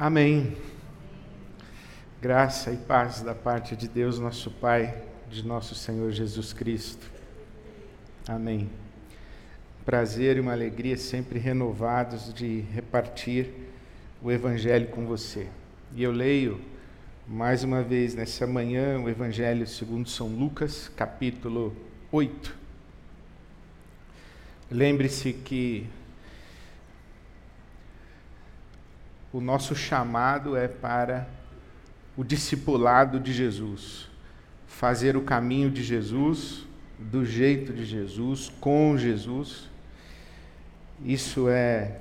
Amém. Graça e paz da parte de Deus, nosso Pai, de nosso Senhor Jesus Cristo. Amém. Prazer e uma alegria sempre renovados de repartir o Evangelho com você. E eu leio mais uma vez nessa manhã o Evangelho segundo São Lucas, capítulo 8. Lembre-se que o nosso chamado é para o discipulado de Jesus, fazer o caminho de Jesus, do jeito de Jesus, com Jesus. Isso é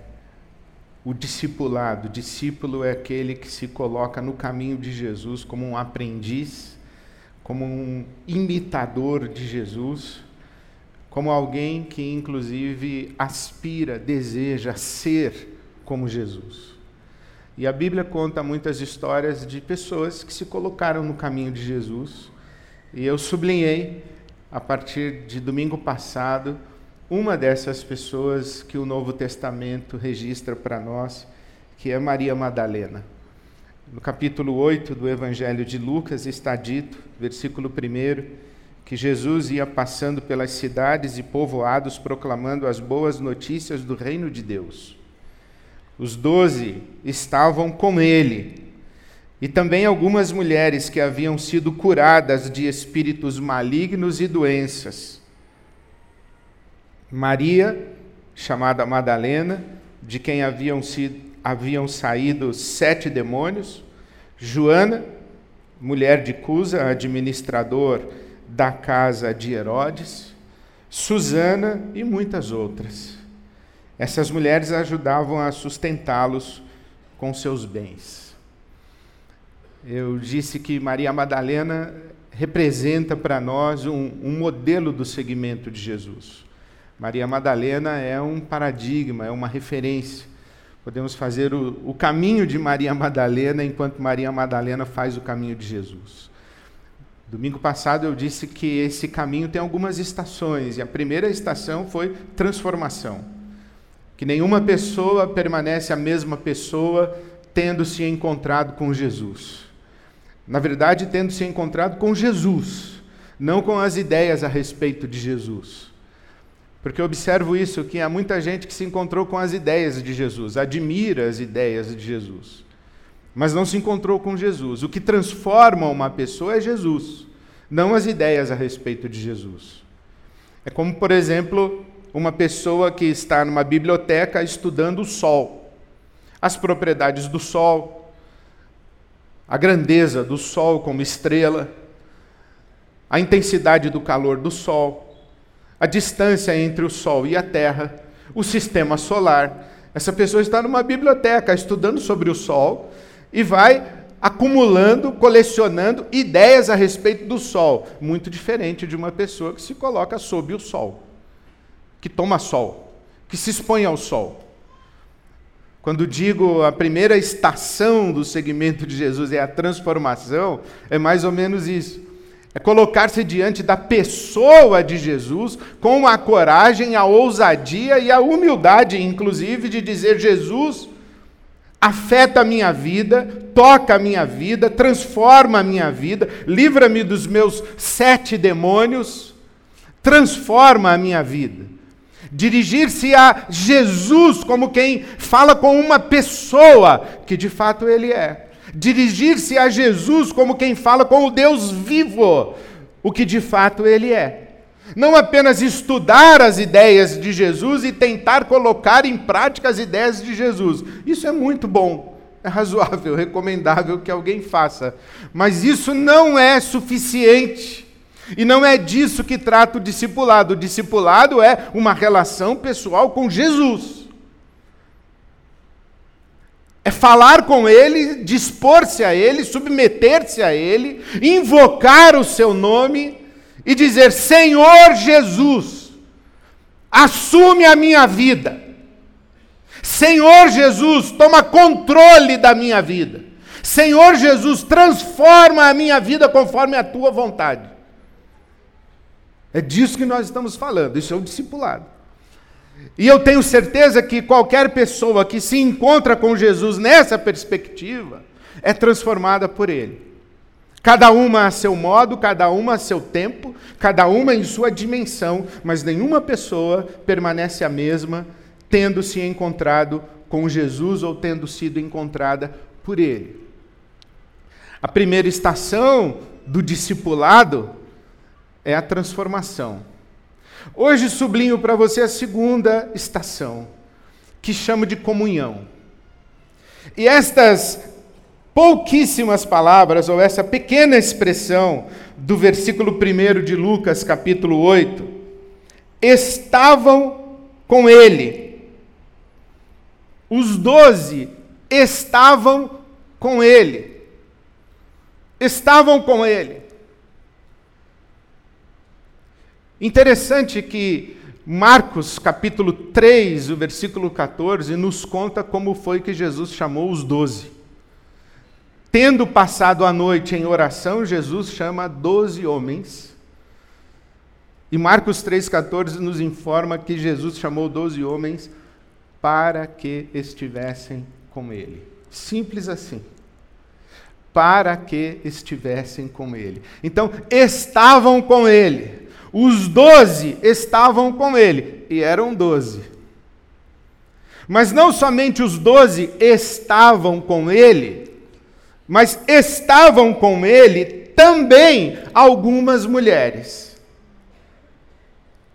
o discipulado. O discípulo é aquele que se coloca no caminho de Jesus como um aprendiz, como um imitador de Jesus, como alguém que, inclusive, aspira, deseja ser como Jesus. E a Bíblia conta muitas histórias de pessoas que se colocaram no caminho de Jesus. E eu sublinhei, a partir de domingo passado, uma dessas pessoas que o Novo Testamento registra para nós, que é Maria Madalena. No capítulo 8 do Evangelho de Lucas está dito, versículo 1, que Jesus ia passando pelas cidades e povoados proclamando as boas notícias do reino de Deus. Os doze estavam com ele, e também algumas mulheres que haviam sido curadas de espíritos malignos e doenças. Maria, chamada Madalena, de quem haviam, sido, haviam saído sete demônios, Joana, mulher de Cusa, administrador da casa de Herodes, Susana e muitas outras. Essas mulheres ajudavam a sustentá-los com seus bens. Eu disse que Maria Madalena representa para nós um, um, modelo do segmento de Jesus. Maria Madalena é um paradigma, é uma referência. Podemos fazer o, o caminho de Maria Madalena enquanto Maria Madalena faz o caminho de Jesus. Domingo passado eu disse que esse caminho tem algumas estações, e a primeira estação foi transformação que nenhuma pessoa permanece a mesma pessoa tendo se encontrado com Jesus. Na verdade, tendo se encontrado com Jesus, não com as ideias a respeito de Jesus. Porque eu observo isso, que há muita gente que se encontrou com as ideias de Jesus, admira as ideias de Jesus, mas não se encontrou com Jesus. O que transforma uma pessoa é Jesus, não as ideias a respeito de Jesus. É como, por exemplo, uma pessoa que está numa biblioteca estudando o Sol, as propriedades do Sol, a grandeza do Sol como estrela, a intensidade do calor do Sol, a distância entre o Sol e a Terra, o sistema solar. Essa pessoa está numa biblioteca estudando sobre o Sol e vai acumulando, colecionando ideias a respeito do Sol, muito diferente de uma pessoa que se coloca sob o Sol que toma sol, que se expõe ao sol. Quando digo a primeira estação do segmento de Jesus é a transformação, é mais ou menos isso. É colocar-se diante da pessoa de Jesus com a coragem, a ousadia e a humildade, inclusive, de dizer: Jesus, afeta a minha vida, toca a minha vida, transforma a minha vida, livra-me dos meus sete demônios, transforma a minha vida. Dirigir-se a Jesus como quem fala com uma pessoa, que de fato ele é. Dirigir-se a Jesus como quem fala com o Deus vivo, o que de fato ele é. Não apenas estudar as ideias de Jesus e tentar colocar em prática as ideias de Jesus. Isso é muito bom, é razoável, recomendável que alguém faça. Mas isso não é suficiente. E não é disso que trata o discipulado. O discipulado é uma relação pessoal com Jesus. É falar com Ele, dispor-se a Ele, submeter-se a Ele, invocar o seu nome e dizer: Senhor Jesus, assume a minha vida. Senhor Jesus, toma controle da minha vida. Senhor Jesus, transforma a minha vida conforme a tua vontade. É disso que nós estamos falando, isso é o discipulado. E eu tenho certeza que qualquer pessoa que se encontra com Jesus nessa perspectiva é transformada por Ele. Cada uma a seu modo, cada uma a seu tempo, cada uma em sua dimensão, mas nenhuma pessoa permanece a mesma tendo se encontrado com Jesus ou tendo sido encontrada por Ele. A primeira estação do discipulado é a transformação. Hoje sublinho para você a segunda estação, que chamo de comunhão. E estas pouquíssimas palavras, ou essa pequena expressão do versículo 1 de Lucas, capítulo 8, estavam com ele. Os doze estavam com ele. Estavam com ele. Interessante que Marcos capítulo 3, o versículo 14, nos conta como foi que Jesus chamou os doze. Tendo passado a noite em oração, Jesus chama doze homens. E Marcos 3,14 nos informa que Jesus chamou doze homens para que estivessem com ele. Simples assim. Para que estivessem com ele. Então, estavam com ele. Os doze estavam com ele. E eram doze. Mas não somente os doze estavam com ele, mas estavam com ele também algumas mulheres.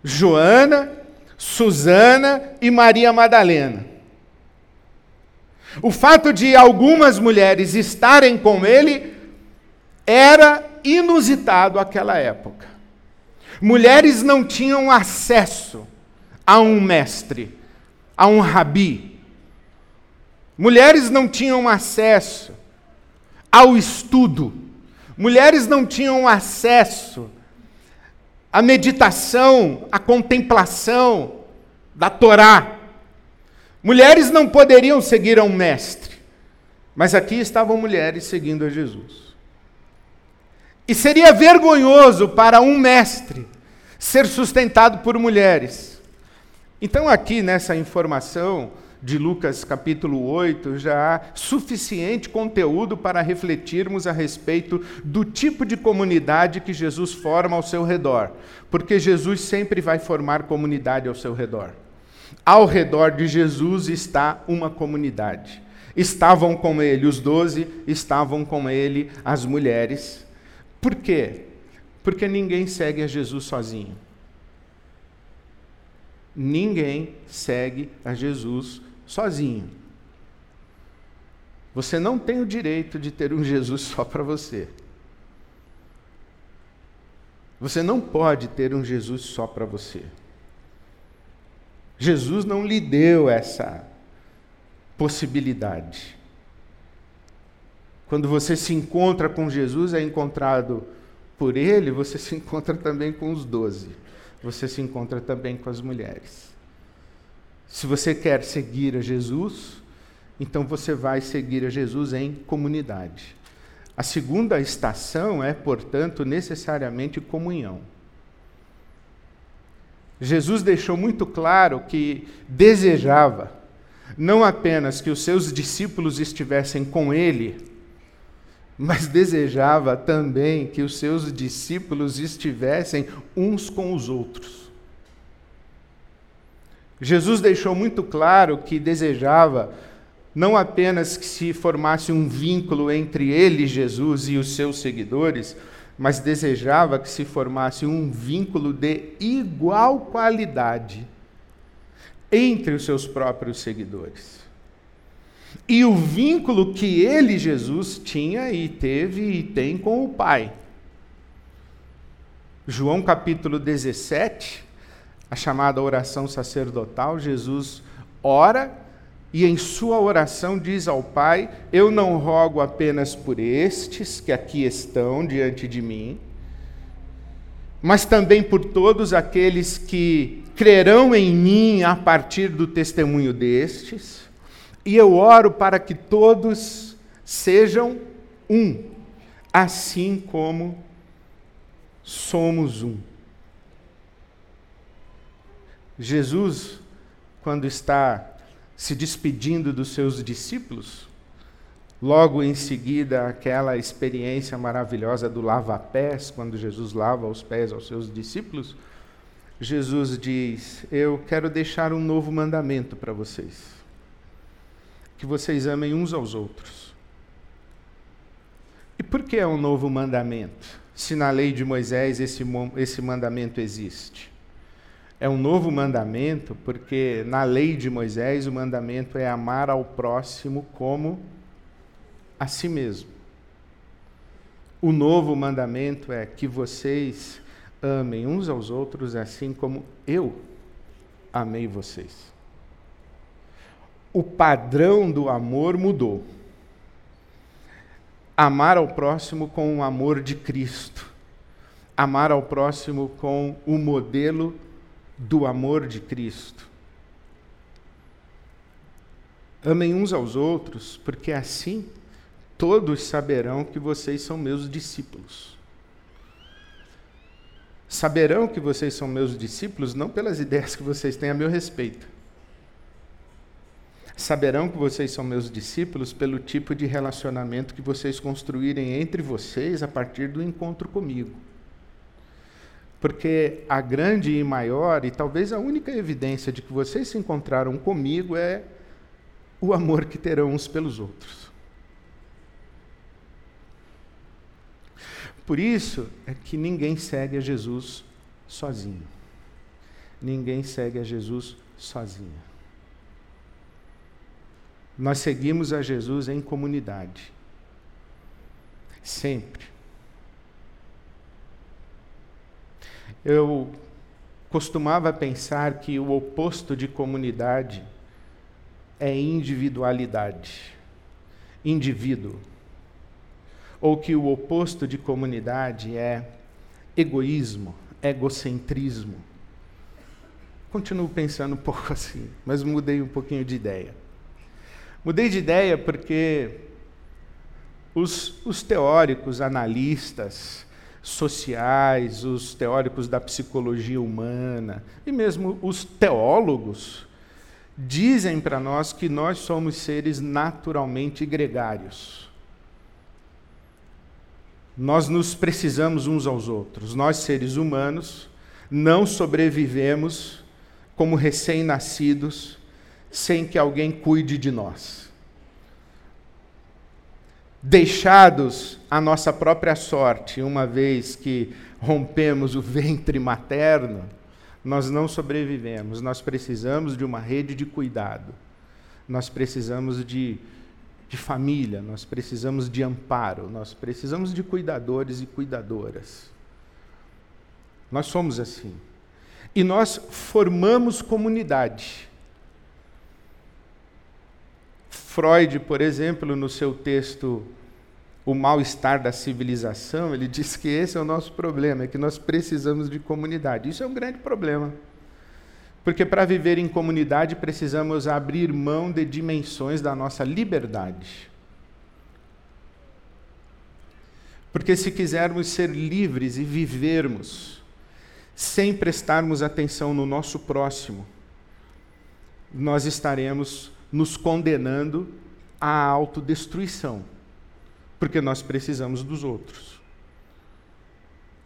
Joana, Susana e Maria Madalena. O fato de algumas mulheres estarem com ele era inusitado àquela época. Mulheres não tinham acesso a um mestre, a um rabi. Mulheres não tinham acesso ao estudo. Mulheres não tinham acesso à meditação, à contemplação da Torá. Mulheres não poderiam seguir a um mestre, mas aqui estavam mulheres seguindo a Jesus. E seria vergonhoso para um mestre ser sustentado por mulheres. Então, aqui nessa informação, de Lucas capítulo 8 já há suficiente conteúdo para refletirmos a respeito do tipo de comunidade que Jesus forma ao seu redor, porque Jesus sempre vai formar comunidade ao seu redor. Ao redor de Jesus está uma comunidade. Estavam com ele os doze, estavam com ele as mulheres. Por quê? Porque ninguém segue a Jesus sozinho. Ninguém segue a Jesus sozinho. Você não tem o direito de ter um Jesus só para você. Você não pode ter um Jesus só para você. Jesus não lhe deu essa possibilidade. Quando você se encontra com Jesus, é encontrado por Ele, você se encontra também com os doze. Você se encontra também com as mulheres. Se você quer seguir a Jesus, então você vai seguir a Jesus em comunidade. A segunda estação é, portanto, necessariamente comunhão. Jesus deixou muito claro que desejava não apenas que os seus discípulos estivessem com ele, mas desejava também que os seus discípulos estivessem uns com os outros. Jesus deixou muito claro que desejava não apenas que se formasse um vínculo entre ele, Jesus, e os seus seguidores, mas desejava que se formasse um vínculo de igual qualidade entre os seus próprios seguidores. E o vínculo que ele, Jesus, tinha e teve e tem com o Pai. João capítulo 17, a chamada oração sacerdotal, Jesus ora e em sua oração diz ao Pai: Eu não rogo apenas por estes que aqui estão diante de mim, mas também por todos aqueles que crerão em mim a partir do testemunho destes, e eu oro para que todos sejam um, assim como somos um. Jesus quando está se despedindo dos seus discípulos, logo em seguida aquela experiência maravilhosa do lava-pés, quando Jesus lava os pés aos seus discípulos, Jesus diz: Eu quero deixar um novo mandamento para vocês. Que vocês amem uns aos outros. E por que é um novo mandamento? Se na lei de Moisés esse, esse mandamento existe. É um novo mandamento porque na lei de Moisés o mandamento é amar ao próximo como a si mesmo. O novo mandamento é que vocês amem uns aos outros assim como eu amei vocês. O padrão do amor mudou. Amar ao próximo com o amor de Cristo. Amar ao próximo com o modelo do amor de Cristo. Amem uns aos outros, porque assim todos saberão que vocês são meus discípulos. Saberão que vocês são meus discípulos não pelas ideias que vocês têm a meu respeito. Saberão que vocês são meus discípulos pelo tipo de relacionamento que vocês construírem entre vocês a partir do encontro comigo. Porque a grande e maior, e talvez a única evidência de que vocês se encontraram comigo é o amor que terão uns pelos outros. Por isso é que ninguém segue a Jesus sozinho. Ninguém segue a Jesus sozinho. Nós seguimos a Jesus em comunidade. Sempre. Eu costumava pensar que o oposto de comunidade é individualidade. Indivíduo ou que o oposto de comunidade é egoísmo, egocentrismo. Continuo pensando um pouco assim, mas mudei um pouquinho de ideia. Mudei de ideia porque os, os teóricos, analistas sociais, os teóricos da psicologia humana e mesmo os teólogos dizem para nós que nós somos seres naturalmente gregários. Nós nos precisamos uns aos outros. Nós, seres humanos, não sobrevivemos como recém-nascidos sem que alguém cuide de nós. Deixados à nossa própria sorte, uma vez que rompemos o ventre materno, nós não sobrevivemos. Nós precisamos de uma rede de cuidado. Nós precisamos de de família, nós precisamos de amparo, nós precisamos de cuidadores e cuidadoras. Nós somos assim. E nós formamos comunidade. Freud, por exemplo, no seu texto O Mal-Estar da Civilização, ele diz que esse é o nosso problema, é que nós precisamos de comunidade. Isso é um grande problema. Porque para viver em comunidade precisamos abrir mão de dimensões da nossa liberdade. Porque se quisermos ser livres e vivermos sem prestarmos atenção no nosso próximo, nós estaremos nos condenando à autodestruição, porque nós precisamos dos outros.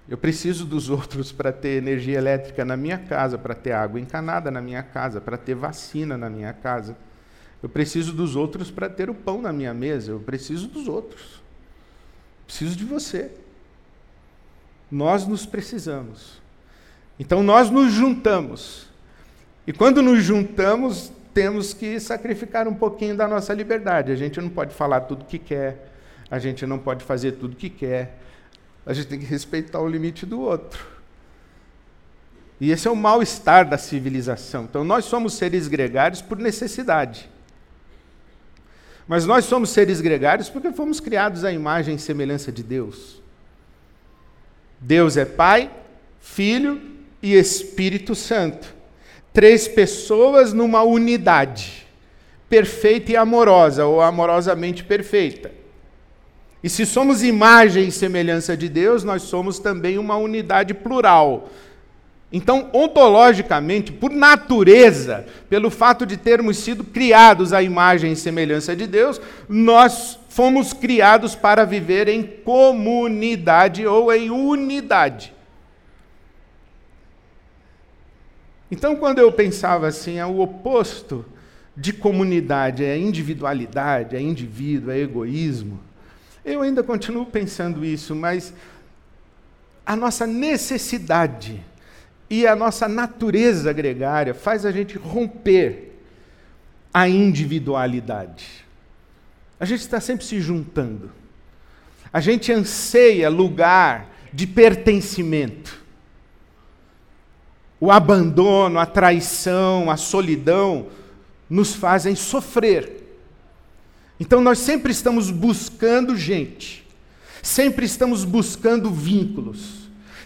Eu preciso dos outros para ter energia elétrica na minha casa, para ter água encanada na minha casa, para ter vacina na minha casa. Eu preciso dos outros para ter o pão na minha mesa. Eu preciso dos outros. Preciso de você. Nós nos precisamos. Então nós nos juntamos. E quando nos juntamos, temos que sacrificar um pouquinho da nossa liberdade. A gente não pode falar tudo que quer, a gente não pode fazer tudo que quer, a gente tem que respeitar o limite do outro. E esse é o mal-estar da civilização. Então, nós somos seres gregários por necessidade. Mas nós somos seres gregários porque fomos criados à imagem e semelhança de Deus. Deus é Pai, Filho e Espírito Santo. Três pessoas numa unidade, perfeita e amorosa, ou amorosamente perfeita. E se somos imagem e semelhança de Deus, nós somos também uma unidade plural. Então, ontologicamente, por natureza, pelo fato de termos sido criados à imagem e semelhança de Deus, nós fomos criados para viver em comunidade ou em unidade. Então, quando eu pensava assim, é o oposto de comunidade, é individualidade, é indivíduo, é egoísmo. Eu ainda continuo pensando isso, mas a nossa necessidade e a nossa natureza gregária faz a gente romper a individualidade. A gente está sempre se juntando. A gente anseia lugar de pertencimento. O abandono, a traição, a solidão nos fazem sofrer. Então nós sempre estamos buscando gente, sempre estamos buscando vínculos.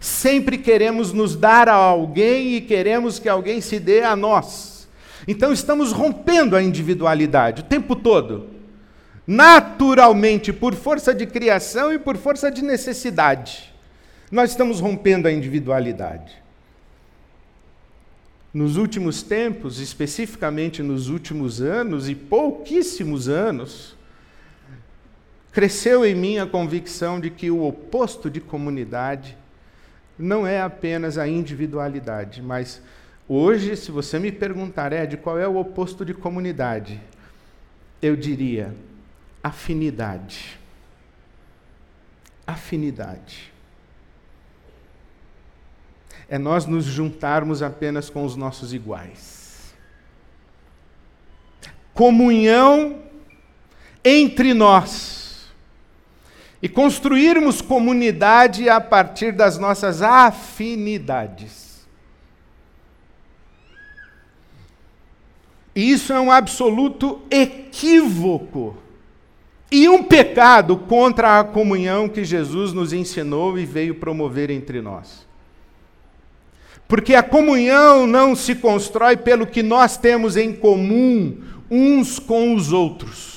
Sempre queremos nos dar a alguém e queremos que alguém se dê a nós. Então estamos rompendo a individualidade o tempo todo. Naturalmente, por força de criação e por força de necessidade. Nós estamos rompendo a individualidade. Nos últimos tempos, especificamente nos últimos anos e pouquíssimos anos, cresceu em mim a convicção de que o oposto de comunidade não é apenas a individualidade, mas hoje, se você me perguntar, Ed, qual é o oposto de comunidade? Eu diria afinidade. Afinidade. É nós nos juntarmos apenas com os nossos iguais. Comunhão entre nós e construirmos comunidade a partir das nossas afinidades. E isso é um absoluto equívoco e um pecado contra a comunhão que Jesus nos ensinou e veio promover entre nós. Porque a comunhão não se constrói pelo que nós temos em comum uns com os outros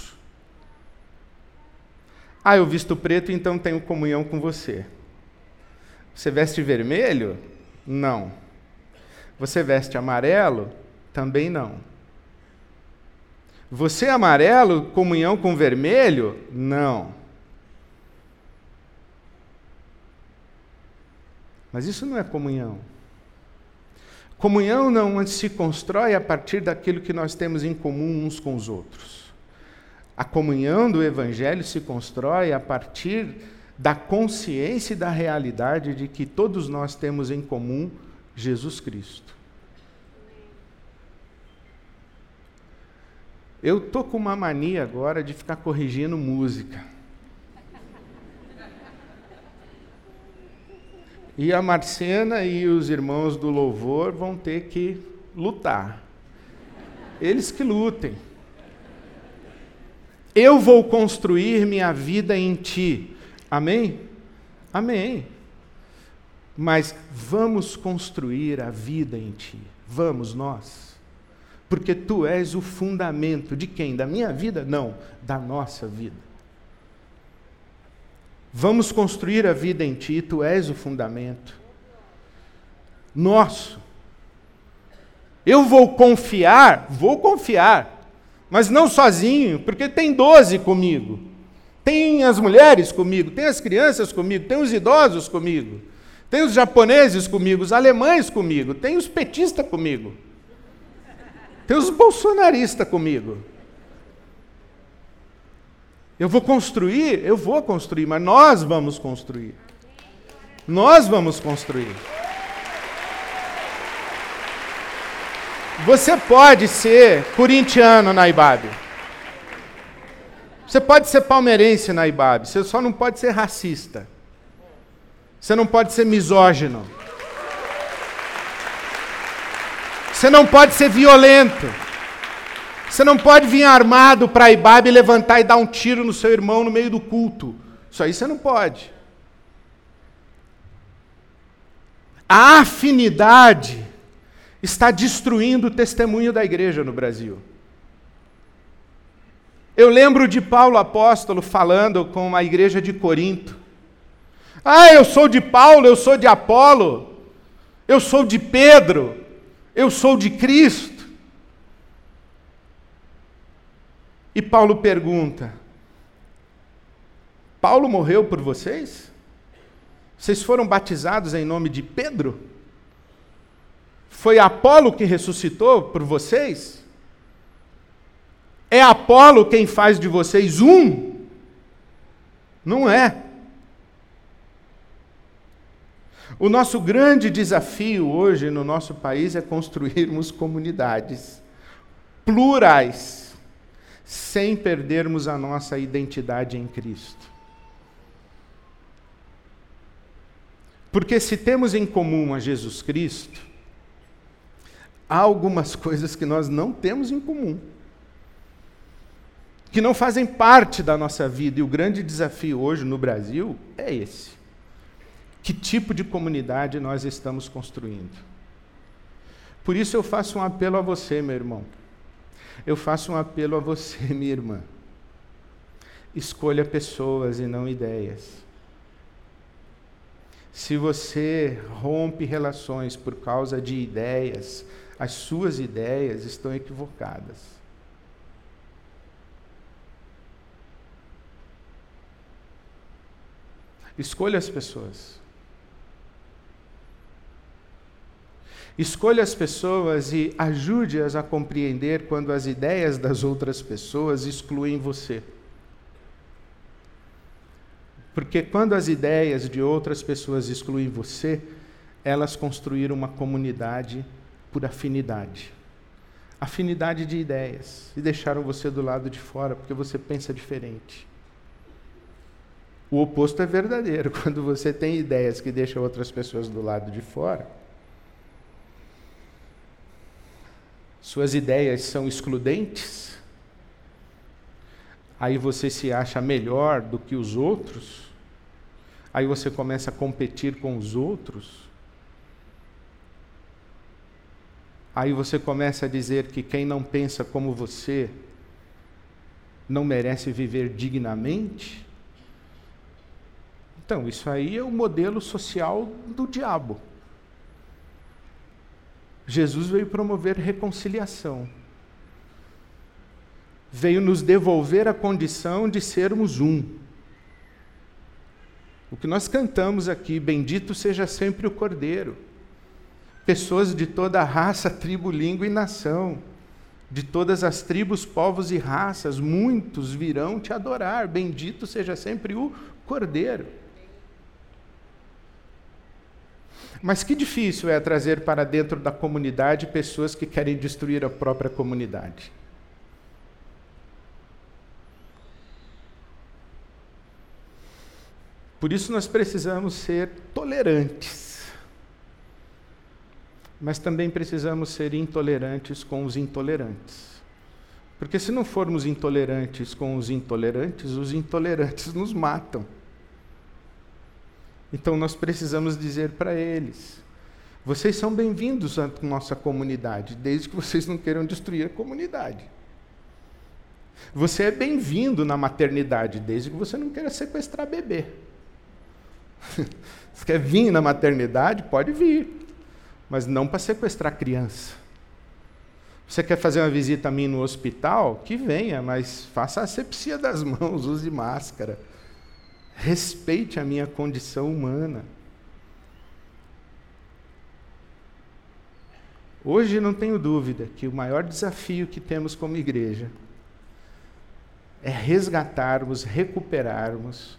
ah, eu visto preto, então tenho comunhão com você. Você veste vermelho? Não. Você veste amarelo? Também não. Você é amarelo, comunhão com vermelho? Não. Mas isso não é comunhão. Comunhão não se constrói a partir daquilo que nós temos em comum uns com os outros. A comunhão do Evangelho se constrói a partir da consciência e da realidade de que todos nós temos em comum Jesus Cristo. Eu tô com uma mania agora de ficar corrigindo música. E a Marcena e os irmãos do louvor vão ter que lutar. Eles que lutem. Eu vou construir minha vida em ti. Amém? Amém. Mas vamos construir a vida em ti. Vamos nós. Porque tu és o fundamento de quem? Da minha vida? Não, da nossa vida. Vamos construir a vida em ti, tu és o fundamento. Nosso. Eu vou confiar, vou confiar mas não sozinho, porque tem doze comigo. Tem as mulheres comigo, tem as crianças comigo, tem os idosos comigo, tem os japoneses comigo, os alemães comigo, tem os petistas comigo, tem os bolsonaristas comigo. Eu vou construir, eu vou construir, mas nós vamos construir. Nós vamos construir. Você pode ser corintiano na IBAB. Você pode ser palmeirense na IBAB. Você só não pode ser racista. Você não pode ser misógino. Você não pode ser violento. Você não pode vir armado para a IBAB e levantar e dar um tiro no seu irmão no meio do culto. Isso aí você não pode. A afinidade está destruindo o testemunho da igreja no Brasil. Eu lembro de Paulo apóstolo falando com a igreja de Corinto. Ah, eu sou de Paulo, eu sou de Apolo. Eu sou de Pedro. Eu sou de Cristo. E Paulo pergunta: Paulo morreu por vocês? Vocês foram batizados em nome de Pedro? Foi Apolo que ressuscitou por vocês? É Apolo quem faz de vocês um? Não é. O nosso grande desafio hoje no nosso país é construirmos comunidades plurais, sem perdermos a nossa identidade em Cristo. Porque se temos em comum a Jesus Cristo, há algumas coisas que nós não temos em comum, que não fazem parte da nossa vida, e o grande desafio hoje no Brasil é esse. Que tipo de comunidade nós estamos construindo? Por isso eu faço um apelo a você, meu irmão. Eu faço um apelo a você, minha irmã. Escolha pessoas e não ideias. Se você rompe relações por causa de ideias, as suas ideias estão equivocadas. Escolha as pessoas. Escolha as pessoas e ajude-as a compreender quando as ideias das outras pessoas excluem você. Porque quando as ideias de outras pessoas excluem você, elas construíram uma comunidade por afinidade. Afinidade de ideias. E deixaram você do lado de fora porque você pensa diferente. O oposto é verdadeiro. Quando você tem ideias que deixam outras pessoas do lado de fora, suas ideias são excludentes, aí você se acha melhor do que os outros, aí você começa a competir com os outros, aí você começa a dizer que quem não pensa como você não merece viver dignamente. Então, isso aí é o modelo social do diabo. Jesus veio promover reconciliação. Veio nos devolver a condição de sermos um. O que nós cantamos aqui, bendito seja sempre o Cordeiro. Pessoas de toda raça, tribo, língua e nação, de todas as tribos, povos e raças, muitos virão te adorar. Bendito seja sempre o Cordeiro. Mas que difícil é trazer para dentro da comunidade pessoas que querem destruir a própria comunidade. Por isso nós precisamos ser tolerantes. Mas também precisamos ser intolerantes com os intolerantes. Porque se não formos intolerantes com os intolerantes, os intolerantes nos matam. Então nós precisamos dizer para eles: vocês são bem-vindos à nossa comunidade, desde que vocês não queiram destruir a comunidade. Você é bem-vindo na maternidade, desde que você não queira sequestrar bebê. Você quer vir na maternidade? Pode vir, mas não para sequestrar criança. Você quer fazer uma visita a mim no hospital? Que venha, mas faça asepsia das mãos, use máscara. Respeite a minha condição humana. Hoje não tenho dúvida que o maior desafio que temos como igreja é resgatarmos, recuperarmos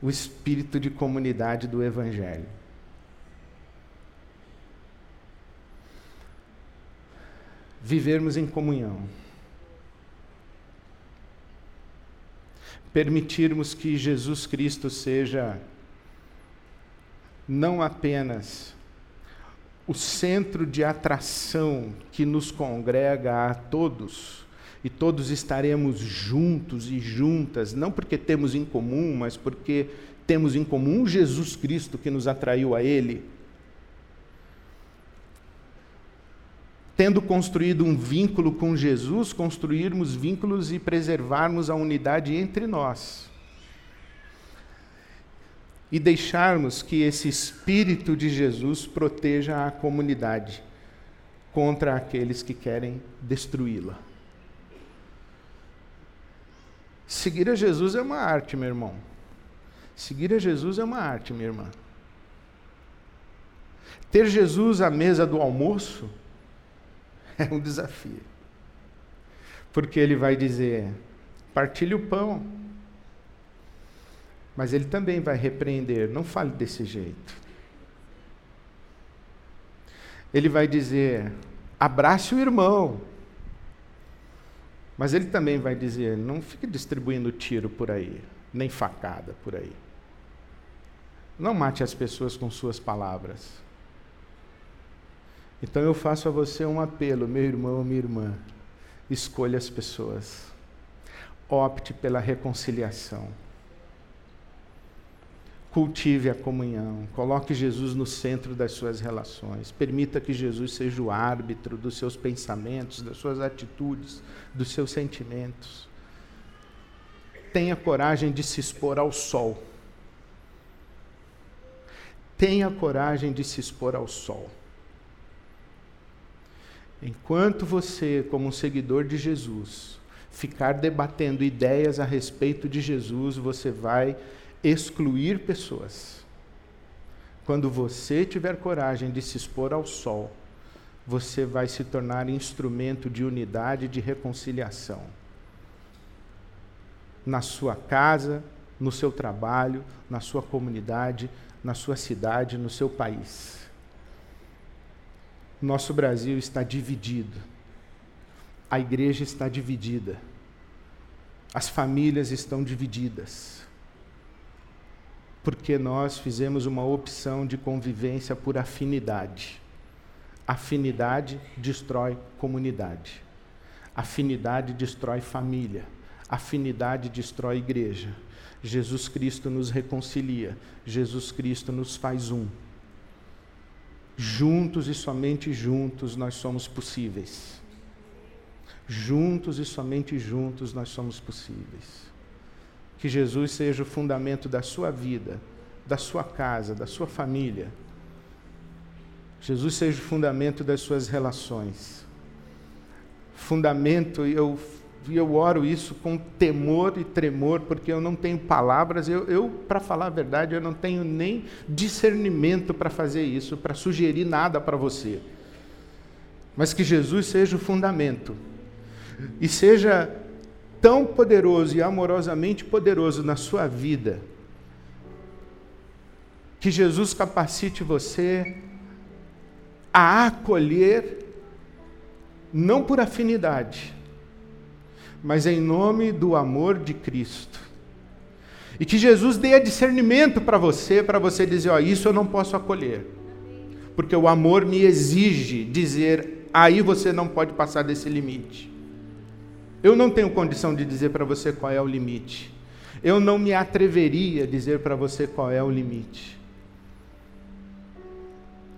o espírito de comunidade do Evangelho. Vivermos em comunhão. Permitirmos que Jesus Cristo seja não apenas o centro de atração que nos congrega a todos, e todos estaremos juntos e juntas, não porque temos em comum, mas porque temos em comum Jesus Cristo que nos atraiu a Ele. Tendo construído um vínculo com Jesus, construirmos vínculos e preservarmos a unidade entre nós. e deixarmos que esse Espírito de Jesus proteja a comunidade contra aqueles que querem destruí-la. Seguir a Jesus é uma arte, meu irmão. Seguir a Jesus é uma arte, minha irmã. Ter Jesus à mesa do almoço é um desafio. Porque ele vai dizer: partilhe o pão. Mas ele também vai repreender: não fale desse jeito. Ele vai dizer: abrace o irmão. Mas ele também vai dizer: não fique distribuindo tiro por aí, nem facada por aí. Não mate as pessoas com suas palavras. Então eu faço a você um apelo, meu irmão, minha irmã. Escolha as pessoas. Opte pela reconciliação. Cultive a comunhão, coloque Jesus no centro das suas relações, permita que Jesus seja o árbitro dos seus pensamentos, das suas atitudes, dos seus sentimentos. Tenha coragem de se expor ao sol. Tenha coragem de se expor ao sol. Enquanto você, como um seguidor de Jesus, ficar debatendo ideias a respeito de Jesus, você vai excluir pessoas. Quando você tiver coragem de se expor ao sol, você vai se tornar instrumento de unidade e de reconciliação. Na sua casa, no seu trabalho, na sua comunidade, na sua cidade, no seu país. Nosso Brasil está dividido. A igreja está dividida. As famílias estão divididas porque nós fizemos uma opção de convivência por afinidade. Afinidade destrói comunidade. Afinidade destrói família. Afinidade destrói igreja. Jesus Cristo nos reconcilia. Jesus Cristo nos faz um. Juntos e somente juntos nós somos possíveis. Juntos e somente juntos nós somos possíveis. Que Jesus seja o fundamento da sua vida, da sua casa, da sua família. Jesus seja o fundamento das suas relações. Fundamento, e eu, oro isso com temor e tremor, porque eu não tenho palavras, eu, eu para falar a verdade, eu não tenho nem discernimento para fazer isso, para sugerir nada para você. Mas que Jesus seja o fundamento. E seja tão poderoso e amorosamente poderoso na sua vida, que Jesus capacite você a acolher, não por afinidade, mas em nome do amor de Cristo. E que Jesus dê discernimento para você, para você dizer: Ó, oh, isso eu não posso acolher, porque o amor me exige dizer, aí você não pode passar desse limite. Eu não tenho condição de dizer para você qual é o limite. Eu não me atreveria a dizer para você qual é o limite.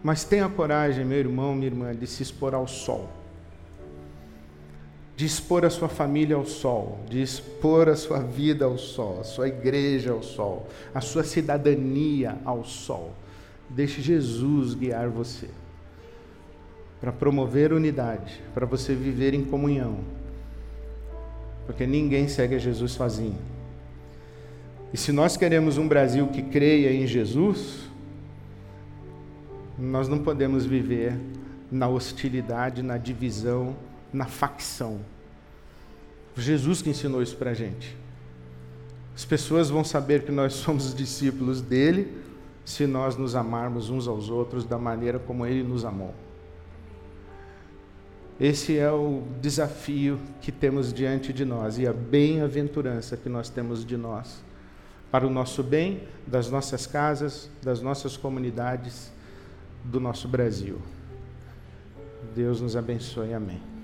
Mas tenha coragem, meu irmão, minha irmã, de se expor ao sol. De expor a sua família ao sol, de expor a sua vida ao sol, a sua igreja ao sol, a sua cidadania ao sol. Deixe Jesus guiar você para promover unidade, para você viver em comunhão porque ninguém segue a Jesus sozinho. E se nós queremos um Brasil que creia em Jesus, nós não podemos viver na hostilidade, na divisão, na facção. Jesus que ensinou isso para gente. As pessoas vão saber que nós somos discípulos dele se nós nos amarmos uns aos outros da maneira como ele nos amou. Esse é o desafio que temos diante de nós e a bem-aventurança que nós temos de nós, para o nosso bem, das nossas casas, das nossas comunidades, do nosso Brasil. Deus nos abençoe. Amém.